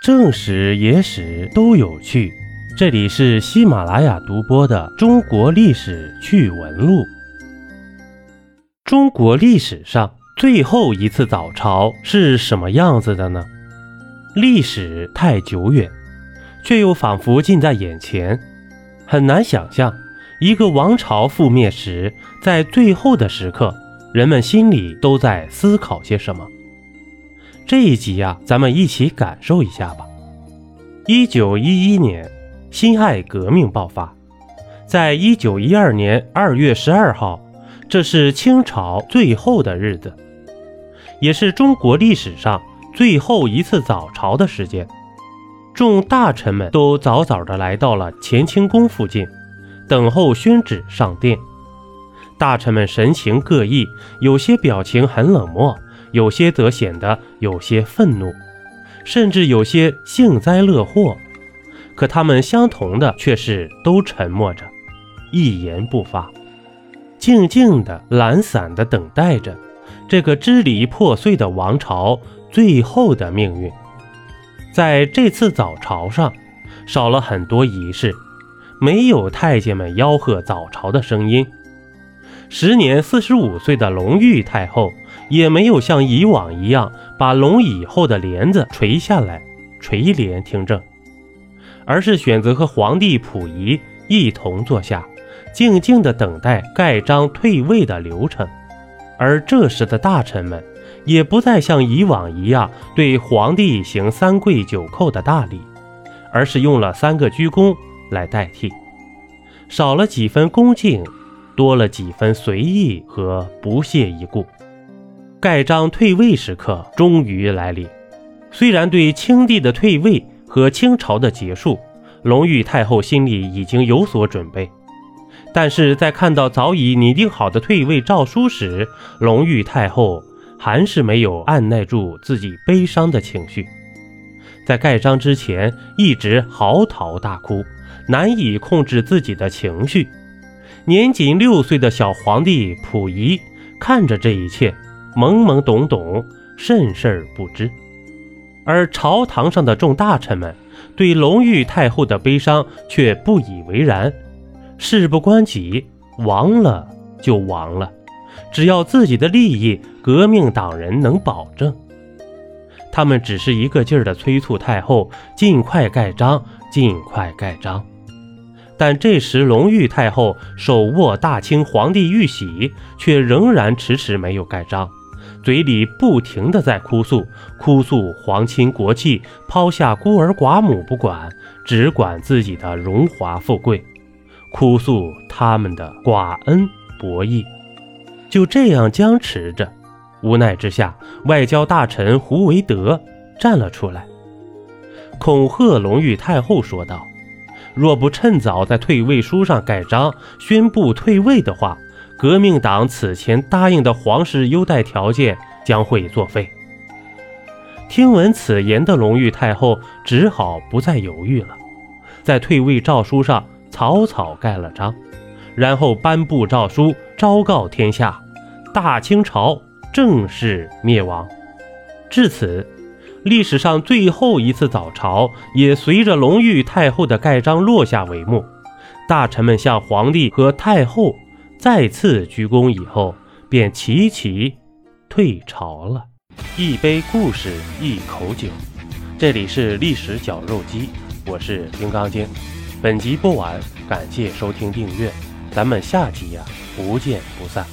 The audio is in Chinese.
正史、野史都有趣。这里是喜马拉雅独播的《中国历史趣闻录》。中国历史上最后一次早朝是什么样子的呢？历史太久远，却又仿佛近在眼前，很难想象一个王朝覆灭时，在最后的时刻，人们心里都在思考些什么。这一集呀，咱们一起感受一下吧。一九一一年，辛亥革命爆发，在一九一二年二月十二号，这是清朝最后的日子，也是中国历史上最后一次早朝的时间。众大臣们都早早的来到了乾清宫附近，等候宣旨上殿。大臣们神情各异，有些表情很冷漠。有些则显得有些愤怒，甚至有些幸灾乐祸。可他们相同的却是都沉默着，一言不发，静静的、懒散的等待着这个支离破碎的王朝最后的命运。在这次早朝上，少了很多仪式，没有太监们吆喝早朝的声音。时年四十五岁的隆裕太后。也没有像以往一样把龙椅后的帘子垂下来垂帘听政，而是选择和皇帝溥仪一同坐下，静静地等待盖章退位的流程。而这时的大臣们也不再像以往一样对皇帝行三跪九叩的大礼，而是用了三个鞠躬来代替，少了几分恭敬，多了几分随意和不屑一顾。盖章退位时刻终于来临。虽然对清帝的退位和清朝的结束，隆裕太后心里已经有所准备，但是在看到早已拟定好的退位诏书时，隆裕太后还是没有按耐住自己悲伤的情绪，在盖章之前一直嚎啕大哭，难以控制自己的情绪。年仅六岁的小皇帝溥仪看着这一切。懵懵懂懂，甚事不知，而朝堂上的众大臣们对隆裕太后的悲伤却不以为然。事不关己，亡了就亡了，只要自己的利益，革命党人能保证。他们只是一个劲儿地催促太后尽快盖章，尽快盖章。但这时，隆裕太后手握大清皇帝玉玺，却仍然迟迟没有盖章。嘴里不停地在哭诉，哭诉皇亲国戚抛下孤儿寡母不管，只管自己的荣华富贵，哭诉他们的寡恩薄义。就这样僵持着，无奈之下，外交大臣胡惟德站了出来，恐吓隆裕太后说道：“若不趁早在退位书上盖章，宣布退位的话。”革命党此前答应的皇室优待条件将会作废。听闻此言的隆裕太后只好不再犹豫了，在退位诏书上草草盖了章，然后颁布诏书，昭告天下：大清朝正式灭亡。至此，历史上最后一次早朝也随着隆裕太后的盖章落下帷幕。大臣们向皇帝和太后。再次鞠躬以后，便齐齐退朝了。一杯故事，一口酒，这里是历史绞肉机，我是金刚经。本集播完，感谢收听订阅，咱们下集呀，不见不散。